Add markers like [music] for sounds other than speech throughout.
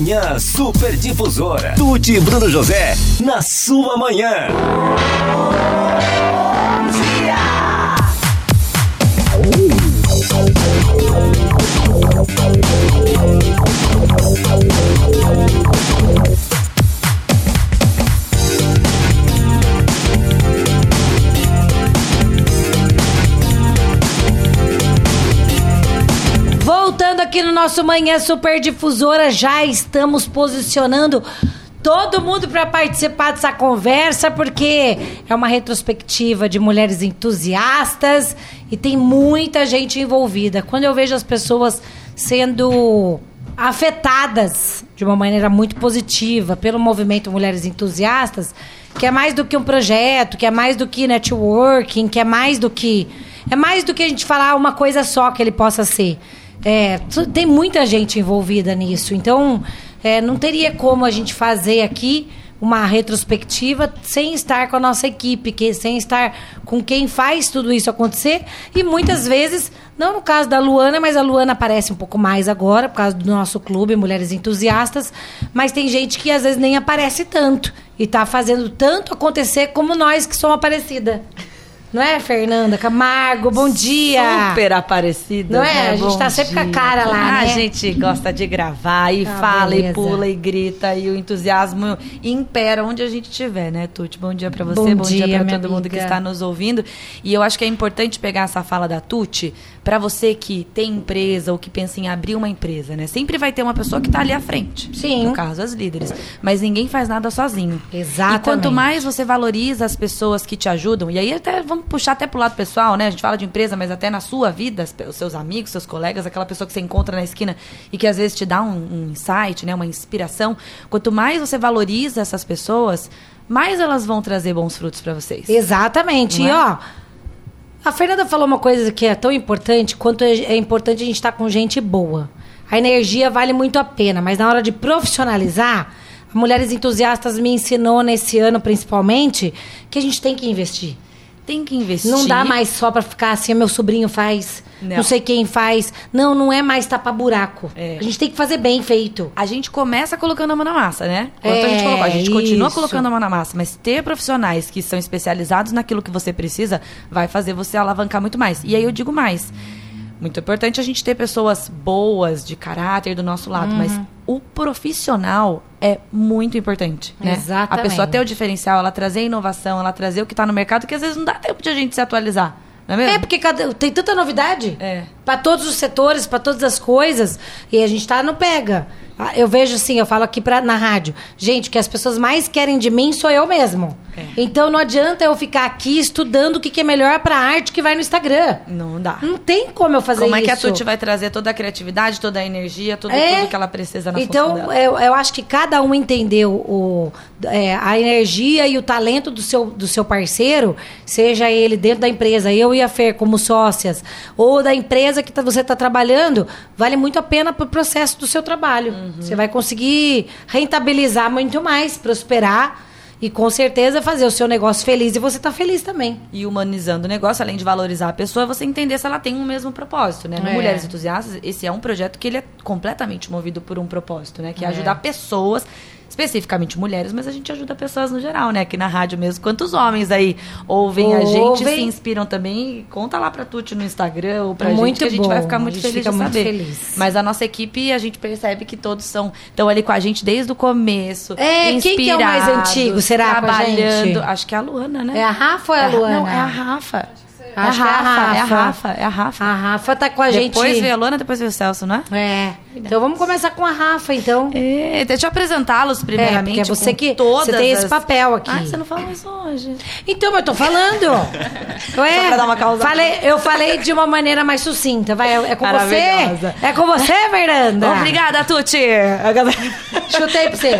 Manhã Super Difusora. Tuti e Bruno José, na sua manhã. Aqui no nosso Manhã Super Difusora, já estamos posicionando todo mundo para participar dessa conversa, porque é uma retrospectiva de mulheres entusiastas e tem muita gente envolvida. Quando eu vejo as pessoas sendo afetadas de uma maneira muito positiva pelo movimento Mulheres Entusiastas, que é mais do que um projeto, que é mais do que networking, que é mais do que é mais do que a gente falar uma coisa só que ele possa ser. É, tem muita gente envolvida nisso, então é, não teria como a gente fazer aqui uma retrospectiva sem estar com a nossa equipe, que, sem estar com quem faz tudo isso acontecer. E muitas vezes, não no caso da Luana, mas a Luana aparece um pouco mais agora, por causa do nosso clube, Mulheres Entusiastas. Mas tem gente que às vezes nem aparece tanto e está fazendo tanto acontecer como nós que somos aparecida. Não é, Fernanda Camargo? Bom dia! Super aparecida. Não é? né? A gente Bom tá sempre com a dia. cara lá, Ah, né? A gente gosta de gravar e Ah, fala beleza. e pula e grita e o entusiasmo impera onde a gente estiver, né, Tuti? Bom dia pra você, Bom bom, dia, dia, pra minha todo mundo que amiga. está nos ouvindo. E eu acho que é importante pegar essa fala da Tuti pra você que tem empresa ou que pensa em abrir uma empresa, né? Sempre vai ter uma pessoa que tá ali à frente. Sim. No caso, as líderes. Mas ninguém faz nada sozinho. Exatamente. E quanto mais você valoriza as pessoas que te ajudam, e aí até vamos puxar até pro lado pessoal, né? A gente fala de empresa, mas até na sua vida, os seus amigos, seus colegas, aquela pessoa que você encontra na esquina e que às vezes te dá um, um insight, né? Uma inspiração. Quanto mais você valoriza essas pessoas, mais elas vão trazer bons frutos pra vocês. Exatamente. E é? ó, a Fernanda falou uma coisa que é tão importante quanto é é importante a gente estar com gente boa. A energia vale muito a pena, mas na hora de profissionalizar, Mulheres Entusiastas me ensinou nesse ano principalmente que a gente tem que investir. Tem que investir. Não dá mais só pra ficar assim, meu sobrinho faz, não, Não. sei quem faz. Não, não é mais tapar buraco. É. A gente tem que fazer bem feito. A gente começa colocando a mão na massa, né? Quanto a gente É, colocou, a gente continua colocando a mão na massa, mas ter profissionais que são especializados naquilo que você precisa vai fazer você alavancar muito mais. E aí eu digo mais. Muito importante a gente ter pessoas boas, de caráter do nosso lado, mas Uhum. o profissional é muito importante, né? Exatamente. A pessoa ter o diferencial, ela trazer inovação, ela trazer o que está no mercado, que às vezes não dá tempo de a gente se atualizar, não é mesmo? É, porque cada- tem tanta novidade. É. Pra todos os setores, pra todas as coisas. E a gente tá no pega. Ah, Eu vejo assim, eu falo aqui pra, na rádio. Gente, o que as pessoas mais querem de mim sou eu mesmo. É. Então não adianta eu ficar aqui estudando o que, que é melhor pra arte que vai no Instagram. Não dá. Não tem como eu fazer Como isso. é que a Tuti vai trazer toda a criatividade, toda a energia, tudo, É. tudo que ela precisa na Então, eu, eu acho que cada um entendeu o, é, a energia e o talento do seu, do seu parceiro, seja ele dentro da empresa, eu e a Fer como sócias, ou da empresa que tá- você está trabalhando, vale muito a pena para o processo do seu trabalho. Uhum. Você vai conseguir rentabilizar muito mais, prosperar e com certeza fazer o seu negócio feliz e você tá feliz também. E humanizando o negócio, além de valorizar a pessoa, você entender se ela tem um mesmo propósito, né? No É. Mulheres Entusiastas, esse é um projeto que ele é completamente movido por um propósito, né? Que é, É. ajudar pessoas, especificamente mulheres, mas a gente ajuda pessoas no geral, né? Aqui na rádio mesmo. Quantos homens aí ouvem a gente, Ouvem. se inspiram também? Conta lá pra Tuti no Instagram ou pra Muito gente, que a gente vai bom. ficar A muito feliz de muito saber. feliz. Mas a nossa equipe, a gente percebe que todos são estão ali com a gente desde o começo. É, quem que é o mais antigo, será, com a Trabalhando. gente? Acho que é a Luana, né? É a Rafa ou é a É a- Luana? Não, é a Rafa. Acho é que a é a Rafa, é a Rafa. É a Rafa. A Rafa tá com a gente. Depois veio a Luana, depois veio o Celso, né? É. Então vamos começar com a Rafa, então. É, deixa eu apresentá-los primeiramente. É, porque é você que- todas você tem esse as- papel aqui. Ah, você não falou isso hoje. Então, eu tô falando. Ué, Só pra dar uma causada. falei, eu falei de uma maneira mais sucinta. Vai, é com você? É com você, Fernanda? Obrigada, Tuti! Chutei pra você.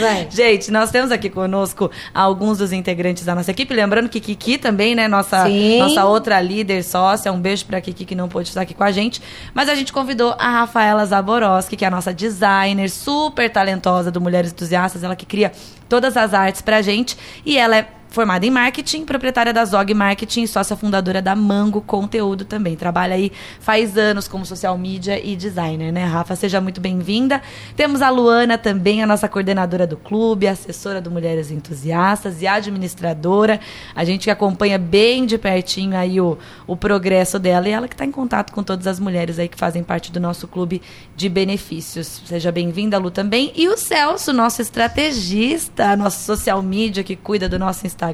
Vai. Gente, nós temos aqui conosco alguns dos integrantes da nossa equipe. Lembrando que Kiki também, né? Nossa, Sim. nossa outra líder sócia. Um beijo pra Kiki que não pôde estar aqui com a gente. Mas a gente convidou a Rafaela Zaboroski, que é a nossa designer super talentosa do Mulheres Entusiastas. Ela que cria todas as artes pra gente. E ela é formada em marketing, proprietária da Zog Marketing e sócia fundadora da Mango Conteúdo também. Trabalha aí faz anos como social media e designer, né, Rafa? Seja muito bem-vinda. Temos a Luana também, a nossa coordenadora do clube, assessora do Mulheres Entusiastas e administradora. A gente que acompanha bem de pertinho aí o, o progresso dela e ela que está em contato com todas as mulheres aí que fazem parte do nosso clube de benefícios. Seja bem-vinda, Lu, também. E o Celso, nosso estrategista, nosso social media que cuida do nosso Instagram.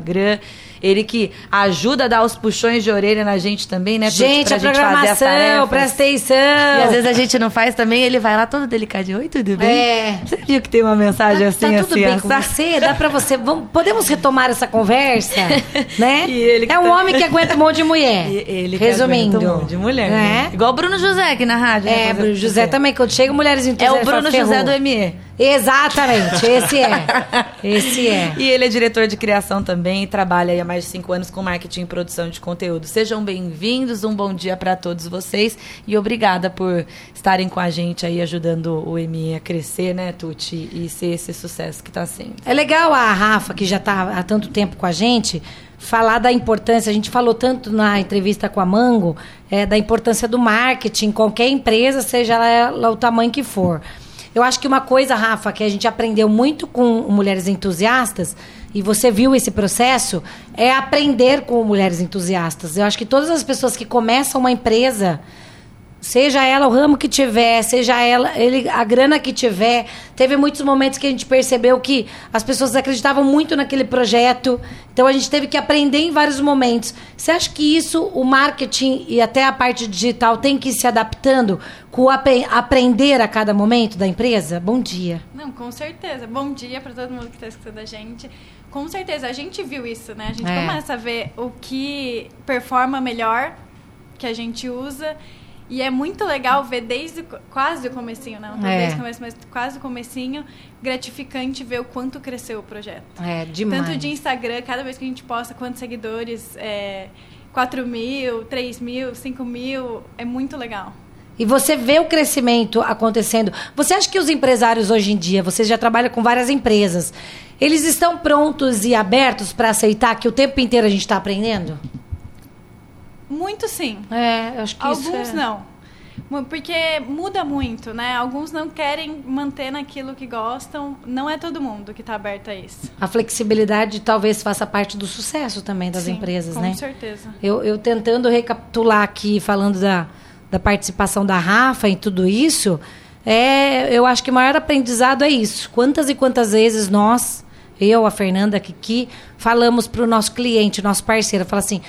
Ele que ajuda a dar os puxões de orelha na gente também, né? Gente, pra a programação, presta atenção. E às vezes a gente não faz também, ele vai lá todo delicadinho. Oi, tudo bem? É. Você viu que tem uma mensagem Tá, assim, tá tudo assim, bem com assado? você? Dá pra você? Vamos, podemos retomar essa conversa? [laughs] né? É um tá- homem que aguenta um monte de mulher. E ele que Resumindo. um monte de mulher. né? É. Igual o Bruno José aqui na rádio. né, É, fazer Bruno José também. Quando chega mulheres É entusiastas, o Bruno José do ME. Exatamente, esse é. Esse é. E ele é diretor de criação também e trabalha aí há mais de cinco anos com marketing e produção de conteúdo. Sejam bem-vindos, um bom dia para todos vocês e obrigada por estarem com a gente aí ajudando o ME a crescer, né, Tuti, e ser esse sucesso que está sendo. É legal a Rafa, que já está há tanto tempo com a gente, falar da importância. A gente falou tanto na entrevista com a Mango, é, da importância do marketing, qualquer empresa, seja ela o tamanho que for. Eu acho que uma coisa, Rafa, que a gente aprendeu muito com Mulheres Entusiastas, e você viu esse processo, é aprender com Mulheres Entusiastas. Eu acho que todas as pessoas que começam uma empresa, Seja ela o ramo que tiver, seja ela ele, a grana que tiver. Teve muitos momentos que a gente percebeu que as pessoas acreditavam muito naquele projeto. Então a gente teve que aprender em vários momentos. Você acha que isso, o marketing e até a parte digital, tem que ir se adaptando com o apre- aprender a cada momento da empresa? Bom dia. Não, com certeza. Bom dia para todo mundo que está escutando a gente. Com certeza, a gente viu isso, né? A gente É. começa a ver o que performa melhor, que a gente usa. E é muito legal ver desde quase o comecinho, não, não É. desde o começo, mas quase o comecinho, gratificante ver o quanto cresceu o projeto. É, demais. Tanto de Instagram, cada vez que a gente posta quantos seguidores, é, 4 mil, 3 mil, 5 mil, é muito legal. E você vê o crescimento acontecendo. Você acha que os empresários hoje em dia, você já trabalha com várias empresas, eles estão prontos e abertos para aceitar que o tempo inteiro a gente está aprendendo? Muito sim. É, acho que isso Alguns é- não. Porque muda muito, né? Alguns não querem manter naquilo que gostam. Não é todo mundo que está aberto a isso. A flexibilidade talvez faça parte do sucesso também das Sim, empresas, com né? certeza. Eu, eu tentando recapitular aqui, falando da, da participação da Rafa em tudo isso, é, eu acho que o maior aprendizado é isso. Quantas e quantas vezes nós, eu, a Fernanda, a Kiki, falamos para o nosso cliente, nosso parceiro, fala assim,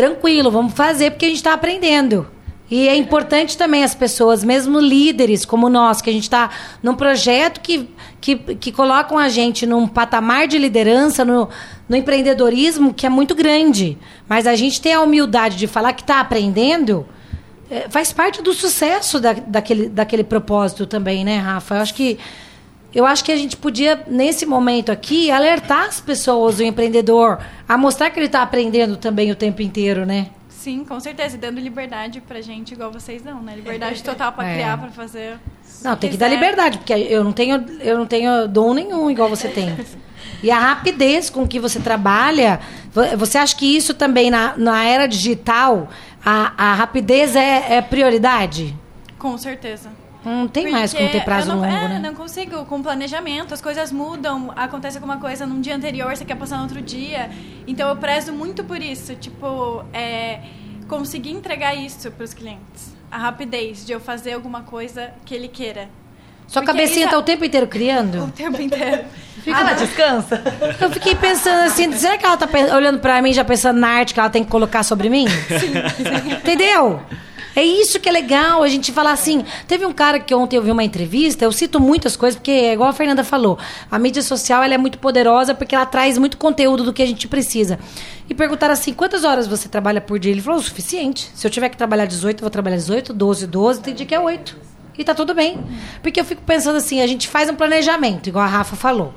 tranquilo, vamos fazer porque a gente está aprendendo. E é importante também as pessoas, mesmo líderes como nós, que a gente está num projeto que, que, que colocam a gente num patamar de liderança, no, no empreendedorismo, que é muito grande. Mas a gente tem a humildade de falar que está aprendendo, é, faz parte do sucesso da, daquele, daquele propósito também, né, Rafa? Eu acho que. Eu acho que a gente podia, nesse momento aqui, alertar as pessoas, o empreendedor, a mostrar que ele está aprendendo também o tempo inteiro, né? Sim, com certeza. E dando liberdade pra gente, igual vocês dão, né? Liberdade total pra [laughs] É. criar, pra fazer. Não, tem que dar liberdade, porque eu não tenho, eu não tenho dom nenhum igual você tem. E a rapidez com que você trabalha, vo- você acha que isso também na, na era digital, a, a rapidez é, é prioridade? Com certeza. Não tem mais como ter prazo não, longo, é, né? não consigo. Com planejamento, as coisas mudam. Acontece alguma coisa num dia anterior, você quer passar no outro dia. Então eu prezo muito por isso. Tipo, é, conseguir entregar isso pros clientes. A rapidez de eu fazer alguma coisa que ele queira. Sua Porque cabecinha isso- tá o tempo inteiro criando? [laughs] O tempo inteiro. Ah, ela descansa? Eu fiquei pensando assim, será que ela tá pen- olhando pra mim já pensando na arte que ela tem que colocar sobre mim? Entendeu? É isso que é legal, a gente falar assim. Teve um cara que ontem eu vi uma entrevista, eu cito muitas coisas, porque é igual a Fernanda falou, a mídia social ela é muito poderosa porque ela traz muito conteúdo do que a gente precisa. E perguntaram assim: quantas horas você trabalha por dia? Ele falou: o suficiente. Se eu tiver que trabalhar 18, eu vou trabalhar 18, 12, 12, tem dia que é 8. E tá tudo bem. Porque eu fico pensando assim: a gente faz um planejamento, igual a Rafa falou.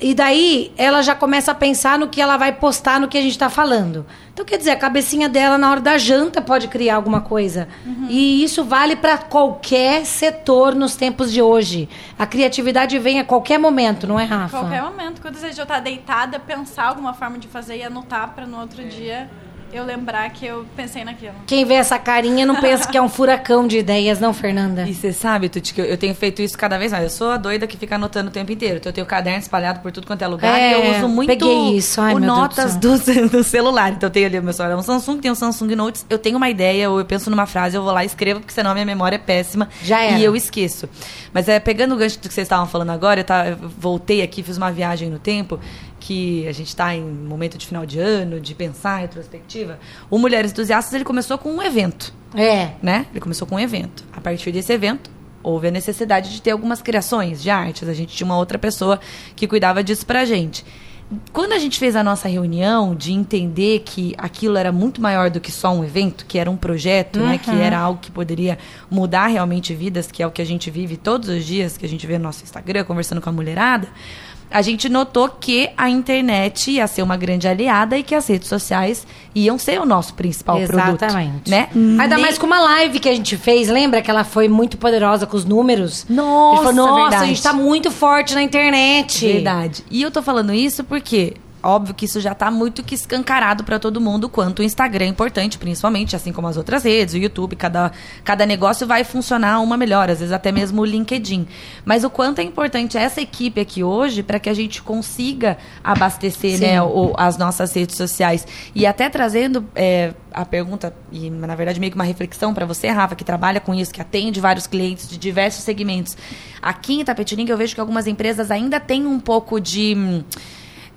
E daí ela já começa a pensar no que ela vai postar no que a gente está falando. Então, quer dizer, a cabecinha dela na hora da janta pode criar alguma coisa. E isso vale para qualquer setor nos tempos de hoje. A criatividade vem a qualquer momento, não é, Rafa? Qualquer momento, quando você já tá deitada, pensar alguma forma de fazer e anotar para no outro dia eu lembrar que eu pensei naquilo. Quem vê essa carinha não pensa que é um [laughs] furacão de ideias, não, Fernanda? E você sabe, Tuti, que eu, eu tenho feito isso cada vez mais. Eu sou a doida que fica anotando o tempo inteiro. Então eu tenho caderno espalhado por tudo quanto é lugar. É, e eu uso muito peguei isso. Ai, o notas do [laughs] do, do celular. Então eu tenho ali o meu celular. É um Samsung, tem um Samsung Notes. Eu tenho uma ideia, ou eu penso numa frase, eu vou lá e escrevo, porque senão a minha memória é péssima. Já era. E eu esqueço. Mas é, pegando o gancho do que vocês estavam falando agora, eu, tá, eu voltei aqui, fiz uma viagem no tempo que a gente está em momento de final de ano, de pensar, retrospectiva. O Mulheres Entusiastas, ele começou com um evento É. né? Ele começou com um evento. A partir desse evento, houve a necessidade de ter algumas criações de artes. A gente tinha uma outra pessoa que cuidava disso pra gente. Quando a gente fez a nossa reunião de entender que aquilo era muito maior do que só um evento, que era um projeto, né, que era algo que poderia mudar realmente vidas, que é o que a gente vive todos os dias, que a gente vê no nosso Instagram, conversando com a mulherada, a gente notou que a internet ia ser uma grande aliada e que as redes sociais iam ser o nosso principal produto. Exatamente. Né? Ainda Nem- mais com uma live que a gente fez, lembra que ela foi muito poderosa com os números? Nossa, a gente falou, nossa, verdade. a gente tá muito forte na internet. Verdade. E eu tô falando isso porque óbvio que isso já tá muito que escancarado para todo mundo quanto o Instagram é importante, principalmente, assim como as outras redes, o YouTube, cada, cada negócio vai funcionar uma melhor, às vezes até mesmo o LinkedIn. Mas o quanto é importante essa equipe aqui hoje para que a gente consiga abastecer Sim. né, o- as nossas redes sociais. E até trazendo é, a pergunta, e na verdade meio que uma reflexão para você, Rafa, que trabalha com isso, que atende vários clientes de diversos segmentos. Aqui em Tapetininga eu vejo que algumas empresas ainda têm um pouco de.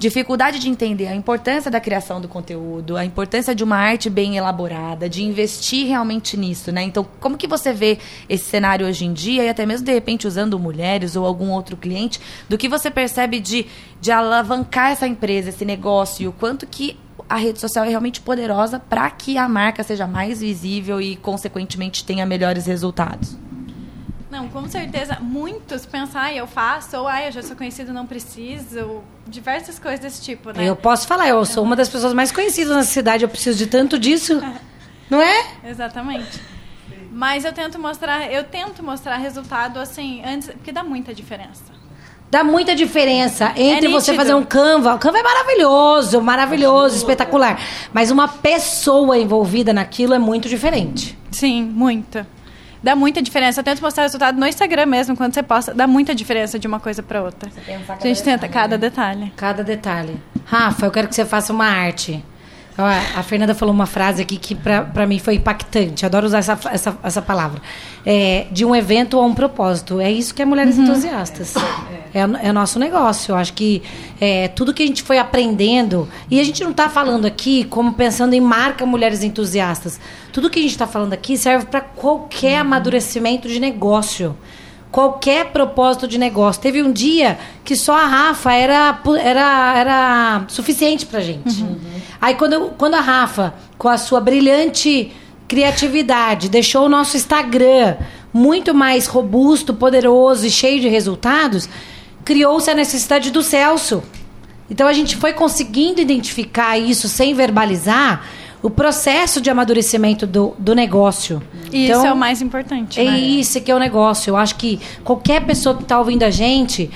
Dificuldade de entender a importância da criação do conteúdo, a importância de uma arte bem elaborada, de investir realmente nisso, né? Então, como que você vê esse cenário hoje em dia e até mesmo de repente usando mulheres ou algum outro cliente, do que você percebe de, de alavancar essa empresa, esse negócio e o quanto que a rede social é realmente poderosa para que a marca seja mais visível e consequentemente tenha melhores resultados. Não, com certeza, muitos pensam, ah, eu faço, ou ah, eu já sou conhecido, não preciso, diversas coisas desse tipo, né? Eu posso falar, eu sou uma das pessoas mais conhecidas na cidade, eu preciso de tanto disso. [laughs] Não é? Exatamente. Mas eu tento mostrar, eu tento mostrar resultado assim, antes, porque dá muita diferença. Dá muita diferença entre É você fazer um Canva. O Canva é maravilhoso, maravilhoso, espetacular. Mas uma pessoa envolvida naquilo é muito diferente. Sim, muita. Dá muita diferença. Eu tento mostrar resultado no Instagram mesmo, quando você posta, dá muita diferença de uma coisa para outra. A gente tenta cada detalhe. Cada detalhe. Rafa, eu quero que você faça uma arte. Ó, A Fernanda falou uma frase aqui que pra, pra mim foi impactante. Adoro usar essa, essa, essa palavra. É, de um evento a um propósito. É isso que é Mulheres Entusiastas. É, é nosso negócio. Eu acho que é, tudo que a gente foi aprendendo. E a gente não está falando aqui como pensando em marca Mulheres Entusiastas. Tudo que a gente está falando aqui serve para qualquer amadurecimento de negócio qualquer propósito de negócio. Teve um dia que só a Rafa era, era, era suficiente pra gente. Aí quando, eu- quando a Rafa, com a sua brilhante criatividade, deixou o nosso Instagram muito mais robusto, poderoso e cheio de resultados, criou-se a necessidade do Celso. Então a gente foi conseguindo identificar isso sem verbalizar o processo de amadurecimento do, do negócio. E Então, isso é o mais importante. é né? isso que é o negócio. Eu acho que qualquer pessoa que está ouvindo a gente,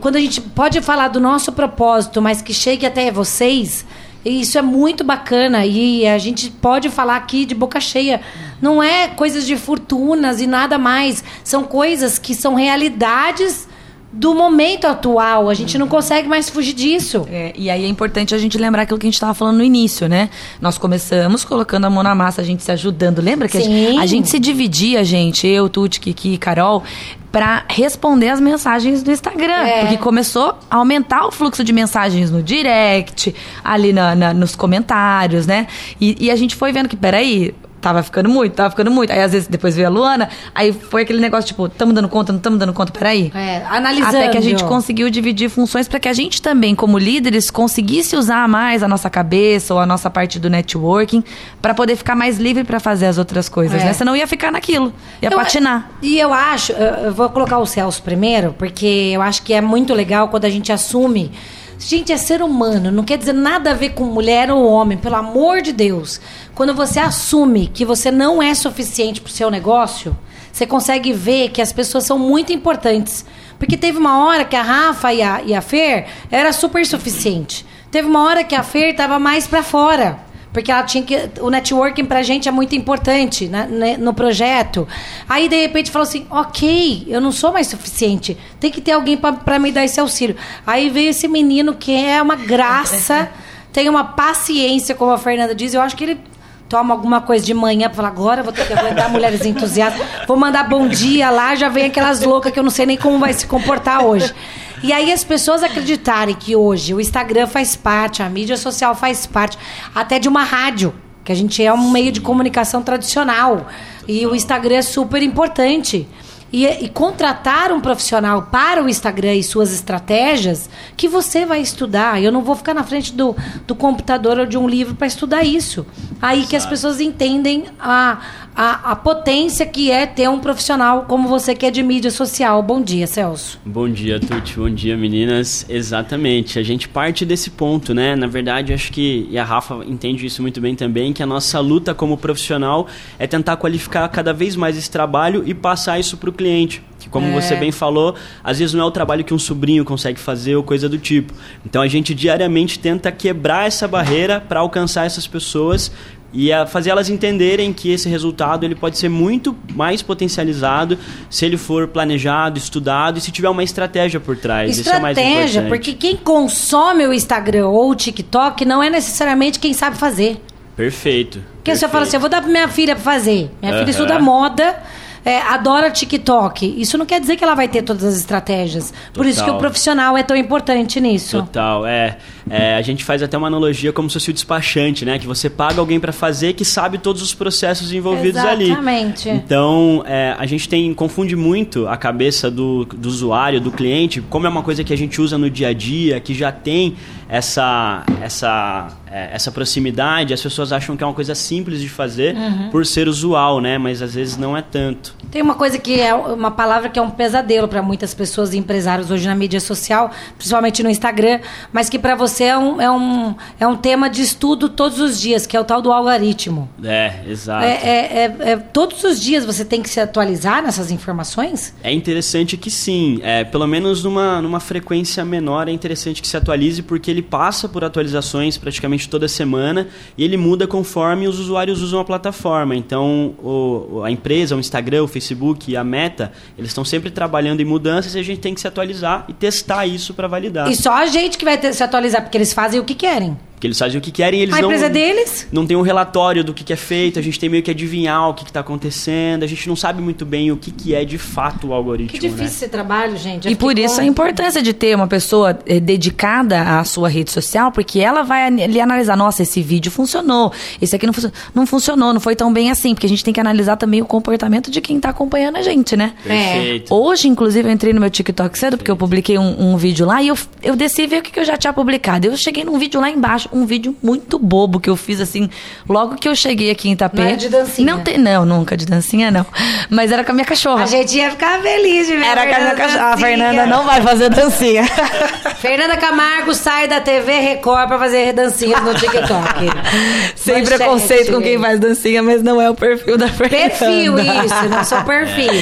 quando a gente pode falar do nosso propósito, mas que chegue até vocês, isso é muito bacana. E a gente pode falar aqui de boca cheia. Não é coisas de fortunas e nada mais. São coisas que são realidades do momento atual. A gente não consegue mais fugir disso. É, e aí é importante a gente lembrar aquilo que a gente estava falando no início, né? Nós começamos colocando a mão na massa, a gente se ajudando. Lembra que a gente, a gente se dividia, gente, eu, Tuti, Kiki, Carol, para responder as mensagens do Instagram. É. Porque começou a aumentar o fluxo de mensagens no direct, ali na, na- nos comentários, né? E, e a gente foi vendo que, peraí, tava ficando muito, tava ficando muito. Aí às vezes depois veio a Luana, aí foi aquele negócio tipo, tamo dando conta, não tamo dando conta, peraí. É, analisando. Até que a gente conseguiu dividir funções para que a gente também, como líderes, conseguisse usar mais a nossa cabeça ou a nossa parte do networking para poder ficar mais livre para fazer as outras coisas, É. né? Senão ia ficar naquilo, ia Eu- patinar. E eu acho, eu eu vou colocar o Celso primeiro, porque eu acho que é muito legal quando a gente assume. Gente, é ser humano, não quer dizer nada a ver com mulher ou homem, pelo amor de Deus. Quando você assume que você não é suficiente pro seu negócio, você consegue ver que as pessoas são muito importantes. Porque teve uma hora que a Rafa e a, e a Fer era super suficiente. Teve uma hora que a Fer tava mais pra fora. Porque ela tinha que. O networking pra gente é muito importante né, né, no projeto. Aí, de repente, falou assim: ok, eu não sou mais suficiente. Tem que ter alguém pra me dar esse auxílio. Aí veio esse menino que é uma graça, tem uma paciência, como a Fernanda diz. Eu acho que ele toma alguma coisa de manhã pra falar, agora vou ter que aguentar mulheres entusiastas. Vou mandar bom dia lá, já vem aquelas loucas que eu não sei nem como vai se comportar hoje. E aí as pessoas acreditarem que hoje o Instagram faz parte, a mídia social faz parte, até de uma rádio, que a gente é um meio de comunicação tradicional. E o Instagram é super importante. E, e contratar um profissional para o Instagram e suas estratégias que você vai estudar. Eu não vou ficar na frente do, do computador ou de um livro para estudar isso. Aí que as pessoas entendem a, a, a potência que é ter um profissional como você que é de mídia social. Bom dia, Celso. Bom dia, Tuti. Bom dia, meninas. Exatamente. A gente parte desse ponto, né? Na verdade, acho que, e a Rafa entende isso muito bem também, que a nossa luta como profissional é tentar qualificar cada vez mais esse trabalho e passar isso para o cliente. Que, como É. você bem falou, às vezes não é o trabalho que um sobrinho consegue fazer ou coisa do tipo. Então, a gente diariamente tenta quebrar essa barreira para alcançar essas pessoas e a fazer elas entenderem que esse resultado ele pode ser muito mais potencializado se ele for planejado, estudado e se tiver uma estratégia por trás. Isso é mais Estratégia, importante. porque quem consome o Instagram ou o TikTok não é necessariamente quem sabe fazer. Perfeito. Porque você fala assim, eu vou dar pra minha filha pra fazer. Minha filha Aham. estuda moda, é, adora TikTok. Isso não quer dizer que ela vai ter todas as estratégias. Por isso que o profissional é tão importante nisso. Total, é, É, A gente faz até uma analogia como se fosse o despachante, né? Que você paga alguém para fazer que sabe todos os processos envolvidos ali. Exatamente. Então, é, a gente tem confunde muito a cabeça do, do usuário, do cliente, como é uma coisa que a gente usa no dia a dia, que já tem essa, essa, é, essa proximidade, as pessoas acham que é uma coisa simples de fazer Uhum. por ser usual, né? Mas às vezes não é tanto. Tem uma coisa que é uma palavra que é um pesadelo para muitas pessoas e empresários hoje na mídia social, principalmente no Instagram, mas que para você é um, é, um, é um tema de estudo todos os dias, que é o tal do algoritmo. É, exato. É, é- é- é- todos os dias você tem que se atualizar nessas informações? É interessante que sim, é, pelo menos numa, numa frequência menor é interessante que se atualize porque ele passa por atualizações praticamente toda semana e ele muda conforme os usuários usam a plataforma. Então o- a empresa, o Instagram, o Facebook, a Meta, eles estão sempre trabalhando em mudanças e a gente tem que se atualizar e testar isso para validar. E só a gente que vai ter- se atualizar, porque eles fazem o que querem. Porque eles fazem o que querem e eles a não empresa é deles? não tem um relatório do que, que é feito, a gente tem meio que adivinhar o que está acontecendo, a gente não sabe muito bem o que, que é de fato o algoritmo. Que difícil né? esse trabalho, gente. Eu E por isso com- a importância de ter uma pessoa eh, dedicada à sua rede social, porque ela vai ali analisar, nossa, esse vídeo funcionou, esse aqui não, funcionou, não funcionou, não foi tão bem assim, porque a gente tem que analisar também o comportamento de quem tá acompanhando a gente, né? Perfeito. Hoje, inclusive, eu entrei no meu TikTok cedo, porque eu publiquei um, um vídeo lá e eu, eu desci ver o que, que eu já tinha publicado. Eu cheguei num vídeo lá embaixo, um vídeo muito bobo que eu fiz assim, logo que eu cheguei aqui em Itapê. Não é de dancinha? Não, tem, não, nunca de dancinha, não. Mas era com a minha cachorra. A gente ia ficar feliz de ver Era com a minha cachorra. A. Fernanda não vai fazer dancinha. [laughs] Fernanda Camargo sai da TV Record pra fazer dancinhas no TikTok. [laughs] Sem Manchete. preconceito com quem faz dancinha, mas não é o perfil da Fernanda. Perfil, isso, não sou perfil.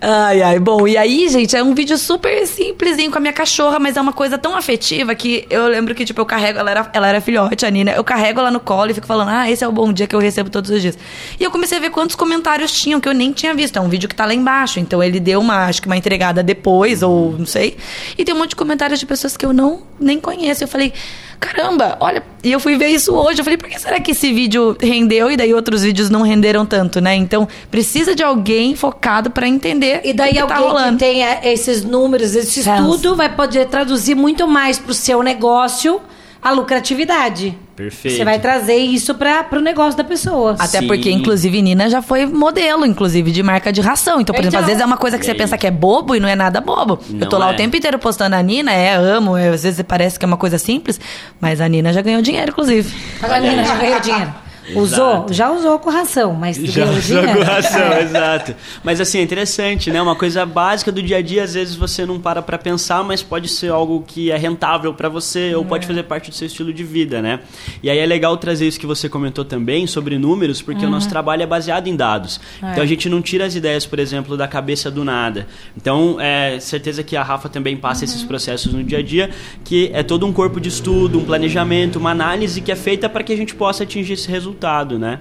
Ai, ai. Bom, e aí, gente, é um vídeo super simplesinho com a minha cachorra, mas é uma coisa tão afetiva que eu lembro que, tipo, eu carrego, ela era, ela era filhote, a Nina, eu carrego ela no colo e fico falando, ah, esse é o bom dia que eu recebo todos os dias. E eu comecei a ver quantos comentários tinham que eu nem tinha visto. É um vídeo que tá lá embaixo, então ele deu uma, acho que uma entregada depois, ou não sei. E tem um monte de comentários de pessoas que eu não nem conheço. Eu falei, caramba, olha. E eu fui ver isso hoje. Eu falei, por que será que esse vídeo rendeu e daí outros vídeos não renderam tanto, né? Então, precisa de alguém focado pra entender E daí o que alguém tá rolando. que tenha esses números, esse estudo, vai poder traduzir muito mais pro seu negócio a lucratividade. Perfeito. Você vai trazer isso para o negócio da pessoa. Até Sim. porque, inclusive, Nina já foi modelo, inclusive, de marca de ração. Então, por exemplo, Então. às vezes é uma coisa que E você aí? pensa que é bobo e não é nada bobo. eu Não tô lá é. o tempo inteiro postando a Nina, é, amo, é, às vezes parece que é uma coisa simples, mas a Nina já ganhou dinheiro, inclusive. A menina já ganhou dinheiro. Usou? Já usou com ração, mas Já usou com ração, exato. Mas assim, é interessante, né? Uma coisa básica do dia a dia, às vezes você não para pra pensar, mas pode ser algo que é rentável pra você ou É. pode fazer parte do seu estilo de vida, né? E aí é legal trazer isso que você comentou também sobre números, porque o Uhum. nosso trabalho é baseado em dados. É. Então a gente não tira as ideias, por exemplo, da cabeça do nada. Então, é certeza que a Rafa também passa Uhum. esses processos no dia a dia, que é todo um corpo de estudo, um planejamento, uma análise que é feita para que a gente possa atingir esse resultado, né?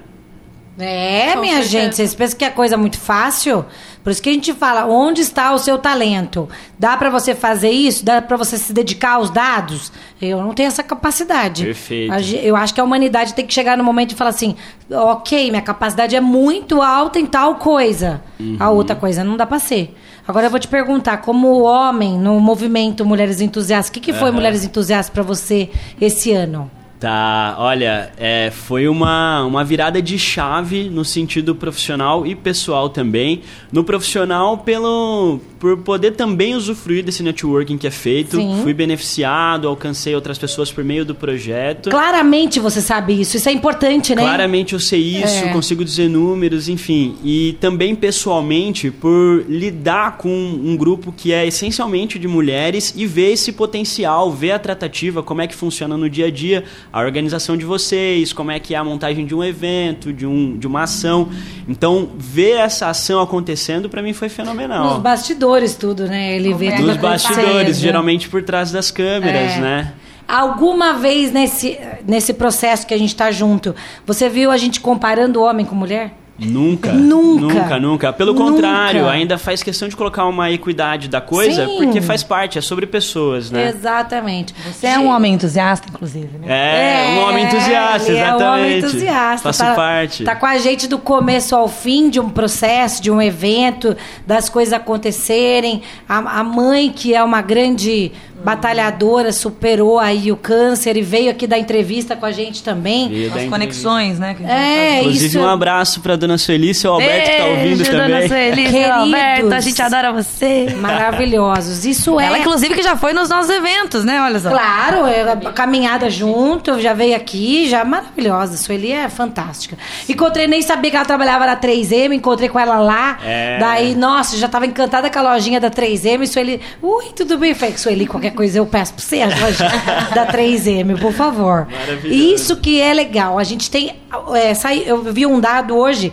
É, Com minha certeza. gente, vocês pensam que é coisa muito fácil? Por isso que a gente fala, onde está o seu talento? Dá pra você fazer isso? Dá pra você se dedicar aos dados? Eu não tenho essa capacidade. Perfeito. A Eu acho que a humanidade tem que chegar no momento e falar assim, ok, minha capacidade é muito alta em tal coisa. A Uhum. outra coisa não dá pra ser. Agora eu vou te perguntar, como homem no movimento Mulheres Entusiastas, o que, que foi. Mulheres Entusiastas pra você esse ano? Tá, olha, é, foi uma, uma virada de chave no sentido profissional e pessoal também. No profissional, pelo por poder também usufruir desse networking que é feito. Sim. Fui beneficiado, alcancei outras pessoas por meio do projeto. Claramente você sabe isso, isso é importante, né? Claramente eu sei isso, É. consigo dizer números, enfim. E também pessoalmente por lidar com um grupo que é essencialmente de mulheres e ver esse potencial, ver a tratativa, como é que funciona no dia a dia, a organização de vocês, como é que é a montagem de um evento, de, um, de uma ação. Então, ver essa ação acontecendo para mim foi Nos fenomenal. bastidores tudo, né? Ele vê tudo Nos bastidores, geralmente por trás das câmeras, É. né? Alguma vez nesse, nesse processo que a gente tá junto, você viu a gente comparando homem com mulher? Nunca. [laughs] Nunca. Nunca, nunca. Pelo Nunca. contrário, ainda faz questão de colocar uma equidade da coisa, Sim. porque faz parte, é sobre pessoas, né? Exatamente. Você é um homem entusiasta, inclusive, né? É, um homem entusiasta, exatamente. É um homem entusiasta. Faço tá, parte. Tá com a gente do começo ao fim de um processo, de um evento, das coisas acontecerem. A, a mãe, que é uma grande batalhadora, superou aí o câncer e veio aqui dar entrevista com a gente também. As conexões, né? que É, Inclusive, isso. um abraço pra dona Sueli, seu Alberto que tá ouvindo Beijo, também. Dona Sueli, seu. Alberto, a gente adora você. Maravilhosos. Isso é. Ela, inclusive, que já foi nos nossos eventos, né? Olha só. Claro, é, caminhada junto, já veio aqui, já maravilhosa. Sueli é fantástica. Encontrei, nem sabia que ela trabalhava na 3M, encontrei com ela lá. É. Daí, nossa, já tava encantada com a lojinha da 3M. Sueli, ui, tudo bem? Falei, Sueli, qualquer coisa eu peço pra você, a loja [laughs] da 3M, por favor. Isso que é legal. A gente tem. é, sai- eu vi um dado hoje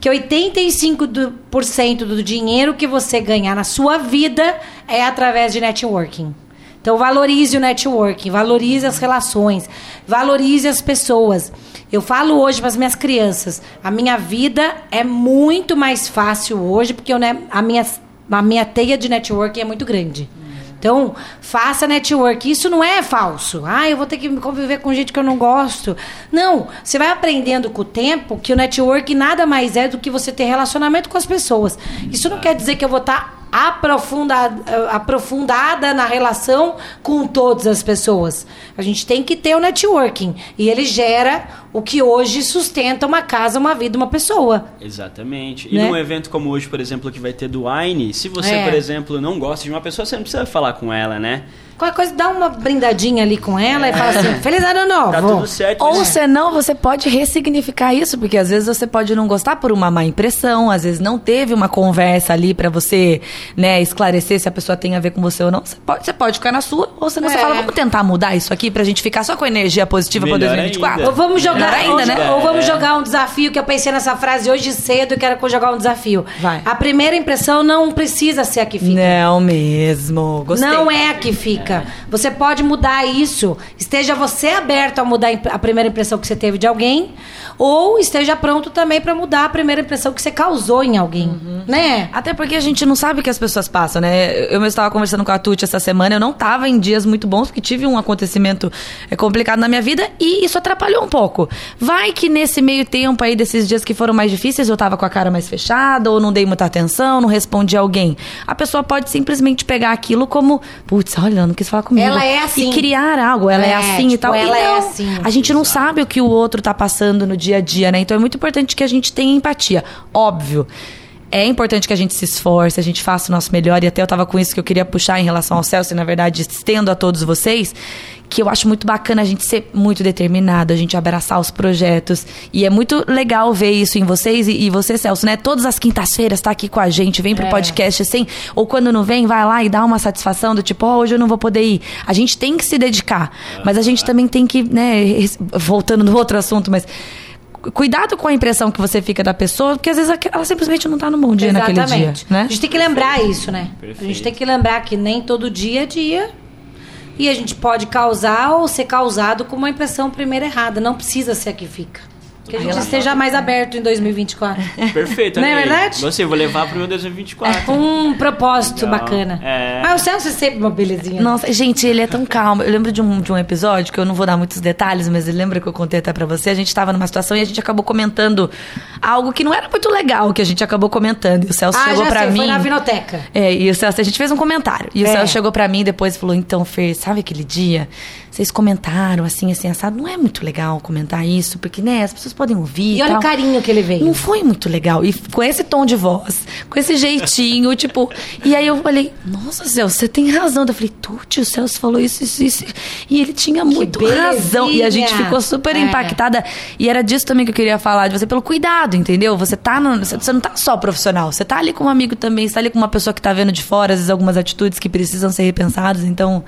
que 85% do, por cento do dinheiro que você ganhar na sua vida é através de networking. Então valorize o networking, valorize as relações, valorize as pessoas. Eu falo hoje para as minhas crianças, a minha vida é muito mais fácil hoje porque eu, né, a, minha, a minha teia de networking é muito grande. Então, faça network. Isso não é falso. Ah, eu vou ter que conviver com gente que eu não gosto. Não. Você vai aprendendo com o tempo que o network nada mais é do que você ter relacionamento com as pessoas. Isso não quer dizer que eu vou estar aprofundada, aprofundada na relação com todas as pessoas. A gente tem que ter o networking. E ele gera o que hoje sustenta uma casa, uma vida, uma pessoa. Exatamente. E Né? num evento como hoje, por exemplo, que vai ter do Wine, se você, É. por exemplo, não gosta de uma pessoa, você não precisa falar com ela, né? Qualquer coisa, dá uma brindadinha ali com ela e fala assim: Feliz ano novo! Tá tudo certo. Ou mas- senão você pode ressignificar isso, porque às vezes você pode não gostar por uma má impressão, às vezes não teve uma conversa ali pra você, né, esclarecer se a pessoa tem a ver com você ou não. Você pode, você pode ficar na sua, ou senão você É. fala, vamos tentar mudar isso aqui pra gente ficar só com energia positiva pra Melhor 2024. ainda. Ou vamos jogar Melhor ainda, ou, né? ou vamos É. jogar um desafio que eu pensei nessa frase hoje cedo, quero jogar um desafio. Vai. A primeira impressão não precisa ser a que fica. Não mesmo. Gostei. Não é a que fica. Você pode mudar isso. Esteja você aberto a mudar a primeira impressão que você teve de alguém, ou esteja pronto também pra mudar a primeira impressão que você causou em alguém, Uhum. né? Até porque a gente não sabe o que as pessoas passam, né? Eu mesmo estava conversando com a Tuti essa semana, eu não estava em dias muito bons, porque tive um acontecimento é, complicado na minha vida e isso atrapalhou um pouco. Vai que nesse meio tempo aí, desses dias que foram mais difíceis, eu tava com a cara mais fechada, ou não dei muita atenção, não respondi alguém. A pessoa pode simplesmente pegar aquilo como, putz, olha, não quis falar comigo. Ela é assim. E criar algo, ela é, É, assim e tipo, tal. ela E é assim. A gente não sabe o que o outro tá passando no dia a dia, né? Então é muito importante que a gente tenha empatia. Óbvio. É importante que a gente se esforce, a gente faça o nosso melhor. E até eu tava com isso que eu queria puxar em relação ao Celso, e na verdade estendo a todos vocês, que eu acho muito bacana a gente ser muito determinado, a gente abraçar os projetos. E é muito legal ver isso em vocês e, e você, Celso, né? Todas as quintas-feiras tá aqui com a gente, vem pro É. podcast assim, ou quando não vem, vai lá e dá uma satisfação do tipo, ó, hoje eu não vou poder ir. A gente tem que se dedicar, mas a gente também tem que, né, voltando no outro assunto, mas cuidado com a impressão que você fica da pessoa, porque às vezes ela simplesmente não tá no bom dia naquele dia, Exatamente. né? A gente tem que lembrar isso, né? A Perfeito. gente tem que lembrar que nem todo dia é dia. E a gente pode causar ou ser causado com uma impressão primeiro errada. Não precisa ser a que fica. Que a gente esteja mais aberto em 2024. Perfeito, Não é verdade? Você, eu vou levar pro meu 2024. Com um propósito Legal. bacana. É. Mas o Celso é sempre uma belezinha. Nossa, gente, ele é tão calmo. Eu lembro de um, de um episódio, que eu não vou dar muitos detalhes, mas lembra que eu contei até pra você? A gente tava numa situação e a gente acabou comentando algo que não era muito legal, que a gente acabou comentando. E o Celso ah, chegou já pra sei, mim. foi na vinoteca. É, e o Celso, a gente fez um comentário. E o É. Celso chegou pra mim depois e falou: Então, Fer, sabe aquele dia? Vocês comentaram assim, assim, assado. Não é muito legal comentar isso, porque, né, as pessoas podem ouvir. E olha tal. o carinho que ele veio. Não foi muito legal. E com esse tom de voz, com esse jeitinho, [laughs] tipo. E aí eu falei, nossa, Celso, você tem razão. Eu falei, Tuti, o Celso falou isso, isso, isso. E ele tinha muito belezinha. razão. E a gente ficou super É. impactada. E era disso também que eu queria falar de você, pelo cuidado, entendeu? Você tá no, você você não tá só profissional, você tá ali com um amigo também, você tá ali com uma pessoa que tá vendo de fora, às vezes, algumas atitudes que precisam ser repensadas. Então,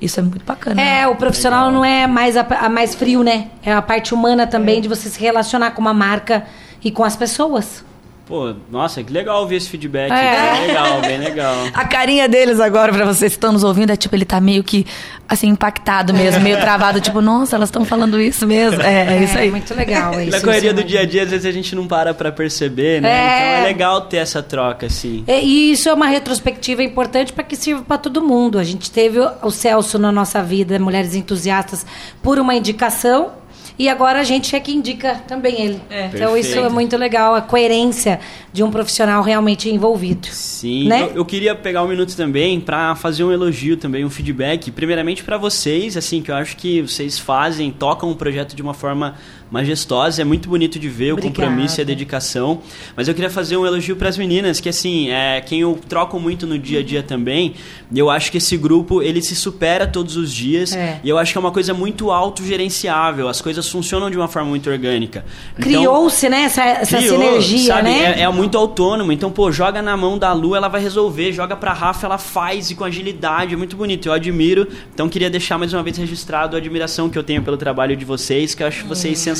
isso é muito bacana. né? É, o profissional não é mais a, a mais frio, né? É a parte humana também de você se relacionar com uma marca e com as pessoas. Pô, nossa, que legal ouvir esse feedback. É. Bem legal, bem legal. [laughs] A carinha deles agora, pra vocês que estão nos ouvindo, é tipo, ele tá meio que, assim, impactado mesmo, meio travado. Tipo, nossa, elas estão falando isso mesmo. É, é isso aí. muito legal [laughs] isso. Na correria isso do dia a dia, às vezes a gente não para pra perceber, né? É. Então é legal ter essa troca, assim. É, E isso é uma retrospectiva importante para que sirva para todo mundo. A gente teve o o Celso na nossa vida, Mulheres Entusiastas, por uma indicação. E agora a gente é que indica também ele. Então isso é Perfeito. muito legal, a coerência de um profissional realmente envolvido. Sim, Né? eu, eu queria pegar um minuto também pra fazer um elogio também, um feedback, primeiramente pra vocês, assim, que eu acho que vocês fazem, tocam o projeto de uma forma majestosa, é muito bonito de ver o Obrigada. compromisso e a dedicação. Mas eu queria fazer um elogio pras meninas, que assim, é quem eu troco muito no dia a dia também, e eu acho que esse grupo, ele se supera todos os dias, É. e eu acho que é uma coisa muito autogerenciável, as coisas funcionam de uma forma muito orgânica. Então, Criou-se, né, essa, essa Criou, sinergia, sabe? né? É, é muito autônomo. Então, pô, joga na mão da Lu, ela vai resolver. Joga pra Rafa, ela faz e com agilidade. É muito bonito. Eu admiro. Então, queria deixar mais uma vez registrado a admiração que eu tenho pelo trabalho de vocês, que eu acho vocês sensacionais.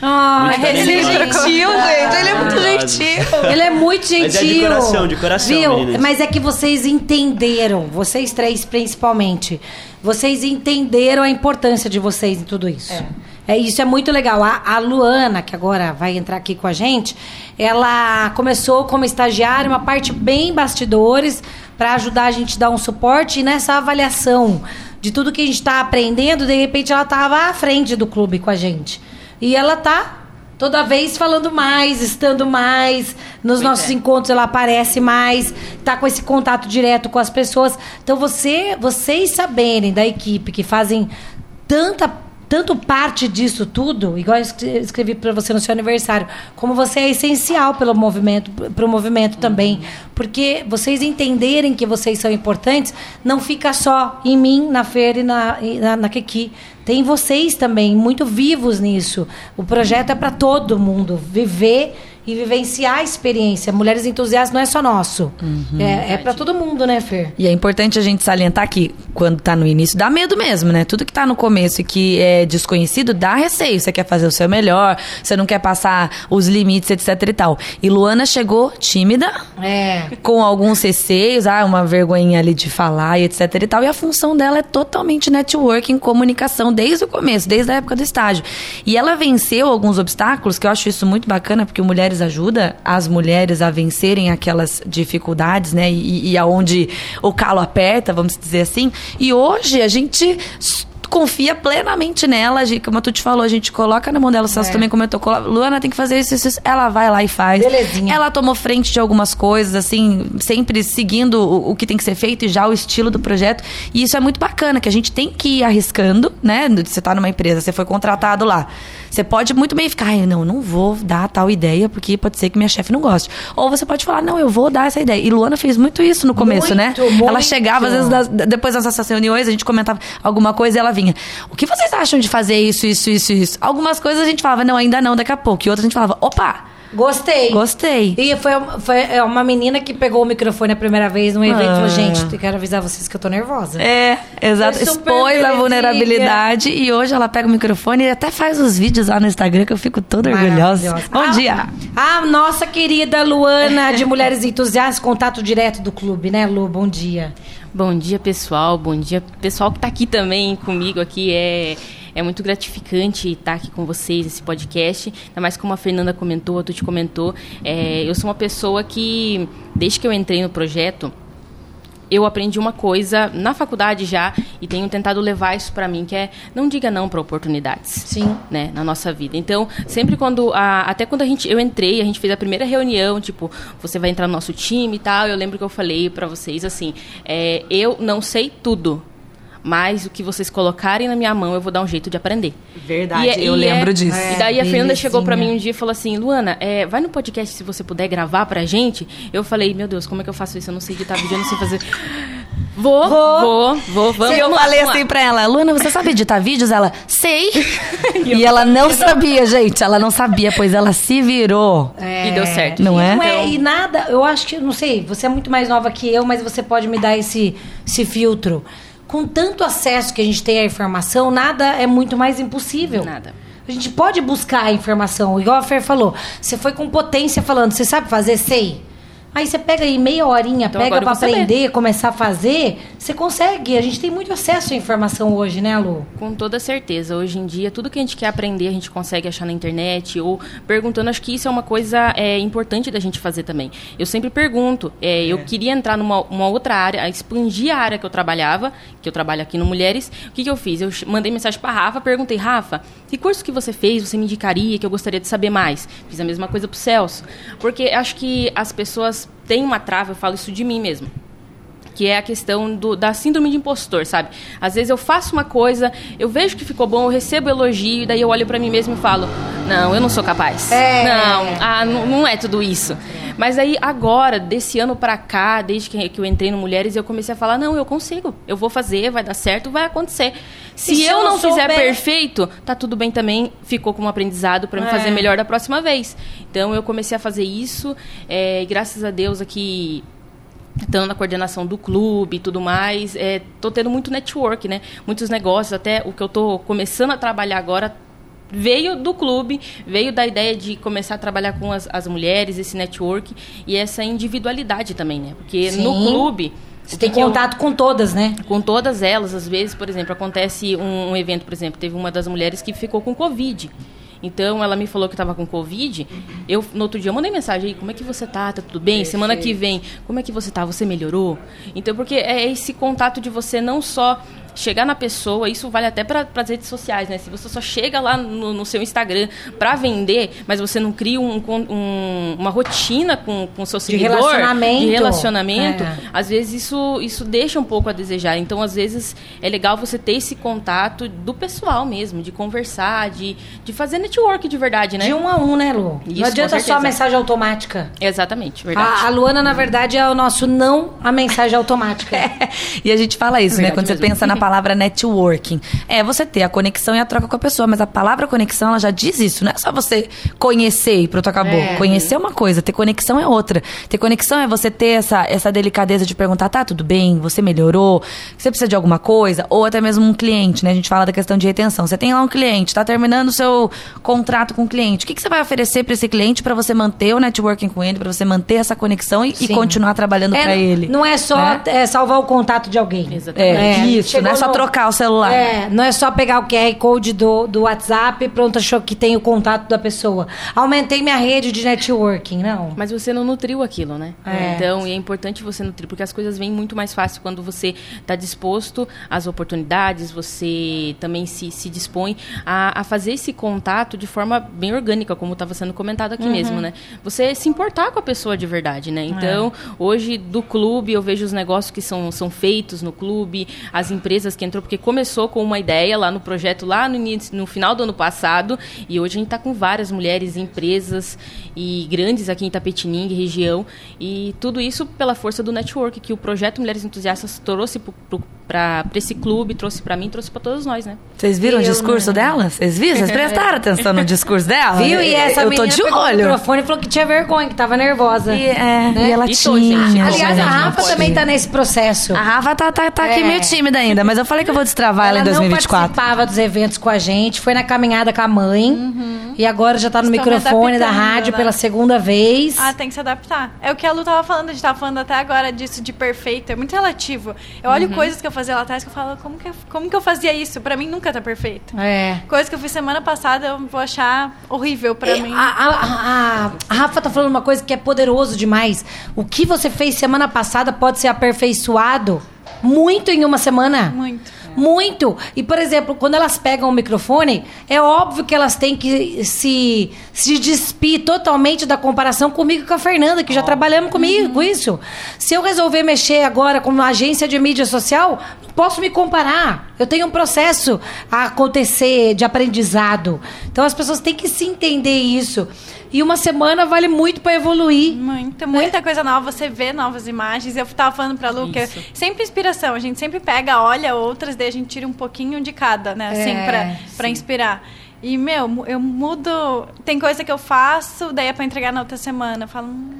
Ah, Muito é gentil, gente. Ele é muito gentil. Ele é muito gentil. Mas é de coração, de coração, Viu? meninas. Mas é que vocês entenderam, vocês três principalmente, vocês entenderam a importância de vocês em tudo isso. É. isso é muito legal. A, a Luana, que agora vai entrar aqui com a gente, ela começou como estagiária, uma parte bem bastidores, para ajudar a gente a dar um suporte e nessa avaliação de tudo que a gente está aprendendo, de repente ela estava à frente do clube com a gente. E ela tá Toda vez falando mais, estando mais, nos nossos encontros ela aparece mais, tá com esse contato direto com as pessoas. Então você, vocês saberem da equipe que fazem tanta tanto parte disso tudo, igual eu escre- escrevi para você no seu aniversário, como você é essencial pelo movimento, para o movimento também, porque vocês entenderem que vocês são importantes, não fica só em mim, na Fer e na, na, na Kiki. Tem vocês também, muito vivos nisso. O projeto é para todo mundo viver e vivenciar a experiência. Mulheres Entusiastas não é só nosso. É, é para todo mundo, né, Fer? E é importante a gente salientar que quando tá no início dá medo mesmo, né? Tudo que tá no começo e que é desconhecido dá receio. Você quer fazer o seu melhor, você não quer passar os limites, etc e tal. E Luana chegou tímida, É. com alguns receios, ah, uma vergonhinha ali de falar e etc e tal. E a função dela é totalmente networking, comunicação, desde o começo, desde a época do estágio. E ela venceu alguns obstáculos, que eu acho isso muito bacana, porque o Mulheres ajuda as mulheres a vencerem aquelas dificuldades, né? E, e aonde o calo aperta, vamos dizer assim. E hoje a gente confia plenamente nela, como tu te falou, a gente coloca na mão dela, o Celso É. também comentou, Luana tem que fazer isso, isso, isso. Ela vai lá e faz. Belezinha. Ela tomou frente de algumas coisas, assim, sempre seguindo o, o que tem que ser feito e já o estilo do projeto. E isso é muito bacana, que a gente tem que ir arriscando, né? Você tá numa empresa, você foi contratado lá. Você pode muito bem ficar, ai, não, não vou dar tal ideia, porque pode ser que minha chefe não goste. Ou você pode falar, não, eu vou dar essa ideia. E Luana fez muito isso no começo, né? Muito, muito. Ela chegava, às vezes, das- depois das nossas reuniões, a gente comentava alguma coisa e ela vinha. O que vocês acham de fazer isso, isso, isso, isso? Algumas coisas a gente falava, não, ainda não, daqui a pouco. E outras a gente falava, opa, Gostei. gostei. E foi, foi é, uma menina que pegou o microfone a primeira vez num evento e falou: Ah. Gente, eu quero avisar vocês que eu tô nervosa. É, exato. Expôs a vulnerabilidade e hoje ela pega o microfone e até faz os vídeos lá no Instagram que eu fico toda orgulhosa. Bom Ah, dia. A nossa querida Luana de Mulheres Entusiastas, contato direto do clube, né, Lu? Bom dia. Bom dia, pessoal. Bom dia, pessoal que está aqui também comigo aqui. É, é muito gratificante estar aqui com vocês nesse podcast. Ainda mais como a Fernanda comentou, a Tuti comentou. É, eu sou uma pessoa que, desde que eu entrei no projeto, eu aprendi uma coisa na faculdade já e tenho tentado levar isso para mim, que é não diga não para oportunidades Sim. né, na nossa vida. Então, sempre quando a, até quando a gente eu entrei, a gente fez a primeira reunião, tipo, você vai entrar no nosso time e tal. Eu lembro que eu falei pra vocês assim, é, eu não sei tudo, mas o que vocês colocarem na minha mão, eu vou dar um jeito de aprender. Verdade, E é- eu e lembro é- disso. E daí a Fernanda belezinha. chegou pra mim um dia e falou assim, Luana, é, vai no podcast se você puder gravar pra gente. Eu falei, meu Deus, como é que eu faço isso? Eu não sei editar vídeo, eu não sei fazer. [gasps] Vou, Vou. vou, vou, vamos. E eu lá, falei lá. assim pra ela, Luana, você sabe editar vídeos? Ela, sei. [laughs] e ela não sabia, gente. Ela não sabia, pois ela se virou. E deu certo. Não E é? Não é, e nada, eu acho que, não sei, você é muito mais nova que eu, mas você pode me dar esse, esse filtro. Com tanto acesso que a gente tem à informação, nada é muito mais impossível. Nada. A gente pode buscar a informação, igual a Fer falou. Você foi com potência falando, você sabe fazer? Sei. Aí você pega aí meia horinha, Então pega pra vou saber. aprender, começar a fazer, você consegue. A gente tem muito acesso à informação hoje, né, Lu? Com toda certeza. Hoje em dia, tudo que a gente quer aprender, a gente consegue achar na internet ou perguntando. Acho que isso é uma coisa é, importante da gente fazer também. Eu sempre pergunto. é, Eu queria entrar numa uma outra área, expandir a área que eu trabalhava, que eu trabalho aqui no Mulheres. O que, que eu fiz? Eu mandei mensagem para Rafa, perguntei, Rafa, que curso que você fez? Você me indicaria que eu gostaria de saber mais? Fiz a mesma coisa pro Celso. Porque acho que as pessoas têm uma trava, eu falo isso de mim mesmo que é a questão do, da síndrome de impostor, sabe? Às vezes eu faço uma coisa, eu vejo que ficou bom, eu recebo elogio, e daí eu olho pra mim mesmo e falo, não, eu não sou capaz. É. Não, ah, não, não é tudo isso. Mas aí agora, desse ano pra cá, desde que, que eu entrei no Mulheres, eu comecei a falar, não, eu consigo, eu vou fazer, vai dar certo, vai acontecer. Se, se eu não, fizer perfeito, tá tudo bem também, ficou como aprendizado pra me É. fazer melhor da próxima vez. Então eu comecei a fazer isso, é, e graças a Deus aqui estando na coordenação do clube e tudo mais, é, tô tendo muito network, né? Muitos negócios, até o que eu tô começando a trabalhar agora veio do clube, veio da ideia de começar a trabalhar com as, as mulheres, esse network e essa individualidade também, né? Porque no Sim. clube Você tem contato com todas, né? com todas elas, às vezes, por exemplo, acontece um, um evento, por exemplo, teve uma das mulheres que ficou com Covid. Então, ela me falou que estava com Covid. Eu, no outro dia, eu mandei mensagem aí, como é que você tá? Tá tudo bem? Semana que vem, como é que você tá? Você melhorou? Então, porque é esse contato de você não só chegar na pessoa, isso vale até para as redes sociais, né? Se você só chega lá no, no seu Instagram para vender, mas você não cria um, um- uma rotina com o seu seguidor, relacionamento. de relacionamento, É. às vezes isso, isso deixa um pouco a desejar. Então, às vezes, é legal você ter esse contato do pessoal mesmo, de conversar, de, de fazer network de verdade, né? De um a um, né, Lu? Isso, não adianta só a mensagem automática. Exatamente, verdade. A, a Luana, na verdade, é o nosso não a mensagem automática. [laughs] E a gente fala isso, né? Quando você pensa na palavra [laughs] networking. É você ter a conexão e a troca com a pessoa, mas a palavra conexão, ela já diz isso. Não é só você conhecer e pronto, acabou. É. Conhecer é uma coisa, ter conexão é outra. Ter conexão é você ter essa, essa delicadeza de perguntar, tá tudo bem? Você melhorou? Você precisa de alguma coisa? Ou até mesmo um cliente, né? A gente fala da questão de retenção. Você tem lá um cliente, tá terminando o seu contrato com o cliente. O que, que você vai oferecer para esse cliente para você manter o networking com ele, para você manter essa conexão e, e continuar trabalhando É, para ele? Não é só né? é, salvar o contato de alguém. Exatamente. É, isso, chegou é só trocar o celular. É, não é só pegar o QR Code do, do WhatsApp e pronto, achou que tem o contato da pessoa. Aumentei minha rede de networking, não. Mas você não nutriu aquilo, né? É. Então, e é importante você nutrir, porque as coisas vêm muito mais fácil quando você está disposto às oportunidades, você também se, se dispõe a, a fazer esse contato de forma bem orgânica, como estava sendo comentado aqui mesmo, né? Você se importar com a pessoa de verdade, né? Então, hoje, do clube, eu vejo os negócios que são, são feitos no clube, as empresas que entrou, porque começou com uma ideia lá no projeto, lá no, início, no final do ano passado, e hoje a gente está com várias mulheres, empresas e grandes aqui em Tapetininga, região, e tudo isso pela força do network que o projeto Mulheres Entusiastas trouxe para esse clube, trouxe para mim, trouxe para todos nós, né? Vocês viram o Eu discurso dela? Vocês viram? Vocês prestaram [laughs] atenção no discurso dela? Viu? E essa eu tô de pegou o olho. microfone e falou que tinha vergonha, que tava nervosa. E, é, Né? e ela E tô, gente. tinha. Aliás, a Rafa também tá nesse processo. A Rafa tá, tá, tá aqui É. meio tímida ainda, mas eu falei que eu vou destravar ela, em não 2024. participava dos eventos com a gente, foi na caminhada com a mãe. E agora já tá no Uhum. Estão microfone da rádio né? pela segunda vez. Ah, tem que se adaptar. É o que a Lu tava falando, a gente tava falando até agora disso de perfeito. É muito relativo. Eu olho coisas que eu fazia lá atrás que eu falo, como que, eu- como que eu fazia isso? Pra mim nunca tá perfeito. É. Coisa que eu fiz semana passada, eu vou achar horrível pra E mim. A, a- a- a Rafa tá falando uma coisa que é poderoso demais. O que você fez semana passada pode ser aperfeiçoado muito em uma semana. Muito. Muito. E, por exemplo, quando elas pegam o microfone, é óbvio que elas têm que se, se despir totalmente da comparação comigo e com a Fernanda, que já trabalhamos comigo com isso. Se eu resolver mexer agora com uma agência de mídia social, não posso me comparar. Eu tenho um processo a acontecer de aprendizado. Então as pessoas têm que se entender isso. E uma semana vale muito para evoluir. Muita, muita coisa nova, você vê novas imagens. Eu tava falando pra Lu que Isso. sempre inspiração, a gente sempre pega, olha outras, daí a gente tira um pouquinho de cada, né? Assim, É, pra, pra inspirar. E, meu, eu mudo. Tem coisa que eu faço, daí é pra entregar na outra semana. Eu falo, hum,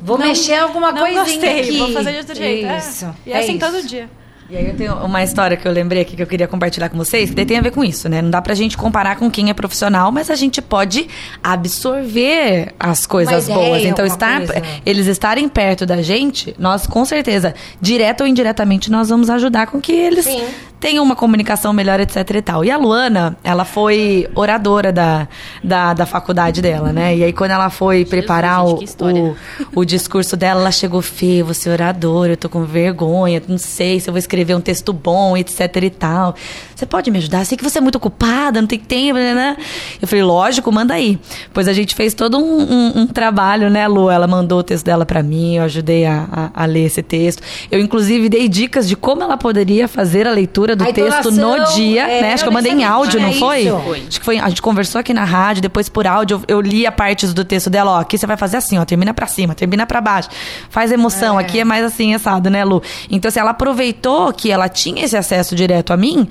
Vou Não- mexer alguma não coisinha gostei, aqui. vou fazer de outro jeito. É. Isso. E é assim isso. todo dia. E aí eu tenho uma história que eu lembrei aqui que eu queria compartilhar com vocês, que tem a ver com isso, né? Não dá pra gente comparar com quem é profissional, mas a gente pode absorver as coisas Uma ideia, boas. Então, estar, coisa. eles estarem perto da gente, nós com certeza, direto ou indiretamente, nós vamos ajudar com que eles Sim. tenham uma comunicação melhor, etc e tal. E a Luana, ela foi oradora da, da, da faculdade dela, né? E aí, quando ela foi preparar gente, o, o, o discurso dela, ela chegou, Fê, você é oradora, eu tô com vergonha, não sei se eu vou escrever um texto bom, etc e tal. Você pode me ajudar? Sei que você é muito ocupada, não tem tempo, né? Eu falei, lógico, manda aí. Pois a gente fez todo um, um- um trabalho, né, Lu? Ela mandou o texto dela pra mim, eu ajudei a, a- a ler esse texto. Eu, inclusive, dei dicas de como ela poderia fazer a leitura do A texto no dia, é, né? Acho que eu mandei em áudio, não foi? Foi. Acho que foi. A gente conversou aqui na rádio, depois por áudio, eu, eu li a partes do texto dela, ó. Aqui você vai fazer assim, ó. Termina pra cima, termina pra baixo. Faz emoção. Aqui é mais assim, assado, né, Lu? Então, assim, ela aproveitou que ela tinha esse acesso direto a mim,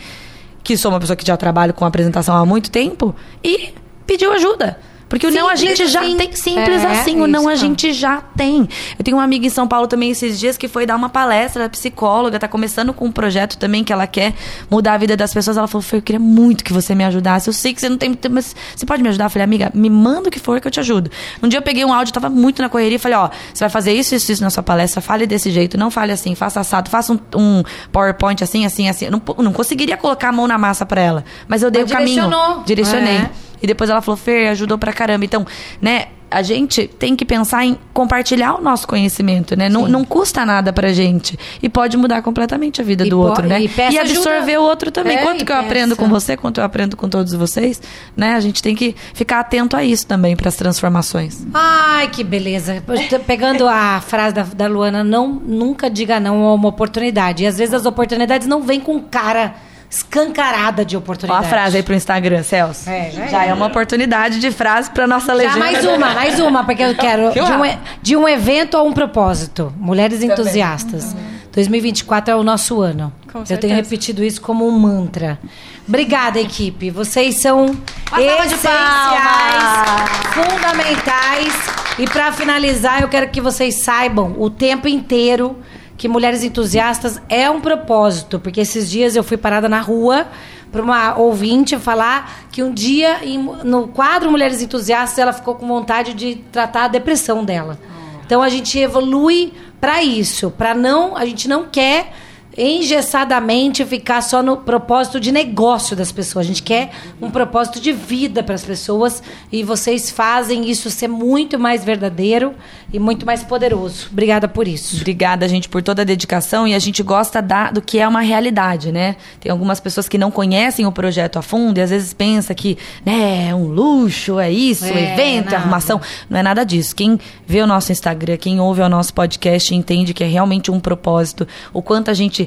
que sou uma pessoa que já trabalho com apresentação há muito tempo, e pediu ajuda. Porque o não a Simples gente já assim. tem simples É, assim, o não isso. a gente já tem. Eu tenho uma amiga em São Paulo também esses dias que foi dar uma palestra, ela é psicóloga, tá começando com um projeto também que ela quer mudar a vida das pessoas. Ela falou: Foi, eu queria muito que você me ajudasse. Eu sei que você não tem tempo, mas você pode me ajudar? Eu falei, amiga, me manda o que for que eu te ajudo. Um dia eu peguei um áudio, tava muito na correria e falei, ó, você vai fazer isso, isso, isso na sua palestra, fale desse jeito, não fale assim, faça assado, faça um, um PowerPoint assim, assim, assim. Eu não, não conseguiria colocar a mão na massa pra ela. Mas eu dei Mas o caminho. direcionou. Direcionei. É. E depois ela falou, Fer, ajudou pra caramba. Então, né, a gente tem que pensar em compartilhar o nosso conhecimento, né? Não, não custa nada pra gente. E pode mudar completamente a vida E do outro, né? e peça absorver ajuda. o outro também. É, quanto e que eu aprendo com você, quanto eu aprendo com todos vocês, né? A gente tem que ficar atento a isso também, pras transformações. Ai, que beleza. Pegando a frase da, da Luana, não, nunca diga não a uma oportunidade. E às vezes as oportunidades não vêm com cara escancarada de Ó oportunidade. a frase aí pro Instagram, Celso. É, já já é. é uma oportunidade de frase pra nossa legenda. Já mais uma, mais uma, porque eu quero. [laughs] De um, de um evento a um propósito. Mulheres entusiastas. 2024 é o nosso ano. Com eu certeza. tenho repetido isso como um mantra. Obrigada, equipe. Vocês são essenciais, fundamentais. E para finalizar, eu quero que vocês saibam o tempo inteiro que Mulheres Entusiastas é um propósito, porque esses dias eu fui parada na rua para uma ouvinte falar que um dia no quadro Mulheres Entusiastas ela ficou com vontade de tratar a depressão dela. Então a gente evolui para isso, para não, a gente não quer engessadamente ficar só no propósito de negócio das pessoas. A gente quer um propósito de vida para as pessoas e vocês fazem isso ser muito mais verdadeiro e muito mais poderoso. Obrigada por isso. Obrigada, gente, por toda a dedicação e a gente gosta da, do que é uma realidade, né? Tem algumas pessoas que não conhecem o projeto a fundo e às vezes pensa que, né, é um luxo, é isso, É, evento, nada. arrumação. Não é nada disso. Quem vê o nosso Instagram, quem ouve o nosso podcast, entende que é realmente um propósito. O quanto a gente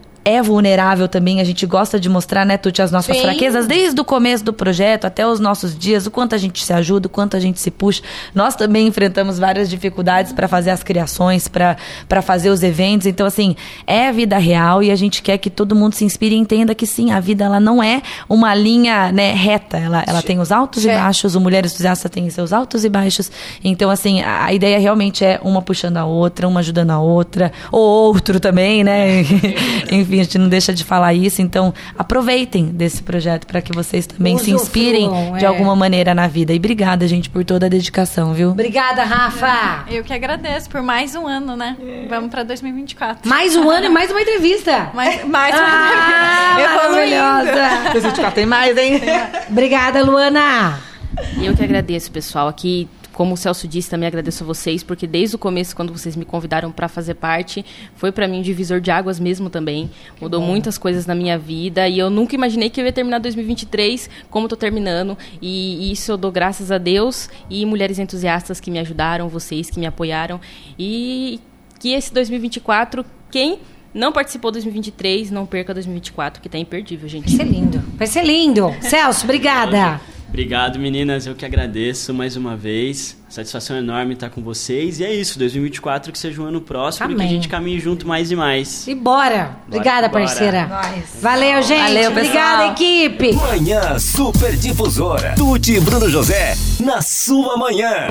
é vulnerável também, a gente gosta de mostrar, né, Tuti, as nossas Sim. fraquezas, desde o começo do projeto até os nossos dias, o quanto a gente se ajuda, o quanto a gente se puxa. Nós também enfrentamos várias dificuldades para fazer as criações, para fazer os eventos. Então, assim, é a vida real e a gente quer que todo mundo se inspire e entenda que sim, a vida ela não é uma linha né, reta. Ela, ela tem os altos e É. baixos, o Mulher Entusiasta tem seus altos e baixos. Então, assim, a, a ideia realmente é uma puxando a outra, uma ajudando a outra, ou outro também, né? [laughs] Enfim, a gente não deixa de falar isso. Então, aproveitem desse projeto para que vocês também se inspirem de é. alguma maneira na vida. E obrigada, gente, por toda a dedicação, viu? Obrigada, Rafa. Eu que agradeço por mais um ano, né? Vamos pra 2024. Mais um ano e mais uma entrevista. Mais, mais Ah, Evoluindo. maravilhosa. 2024 tem mais, hein? Obrigada, Luana. E eu que agradeço, pessoal. Aqui, como o Celso disse, também agradeço a vocês, porque desde o começo, quando vocês me convidaram para fazer parte, foi para mim um divisor de águas mesmo também. Mudou muitas coisas na minha vida e eu nunca imaginei que eu ia terminar 2023 como estou terminando. E isso eu dou graças a Deus e mulheres entusiastas que me ajudaram, vocês que me apoiaram. E que esse 2024, quem não participou de 2023, não perca 2024, que tá imperdível, gente. Vai ser lindo. Vai ser lindo. [laughs] Celso, obrigada. Obrigado, meninas. Eu que agradeço mais uma vez. Satisfação enorme estar com vocês. E é isso, 2024 que seja um ano próspero e que Amém. a gente caminhe junto mais e mais. E bora. Obrigada, bora. parceira. Nós. Valeu, gente. Valeu, pessoal. Obrigada, equipe. Manhã Super Difusora. Tuti e Bruno José na sua manhã.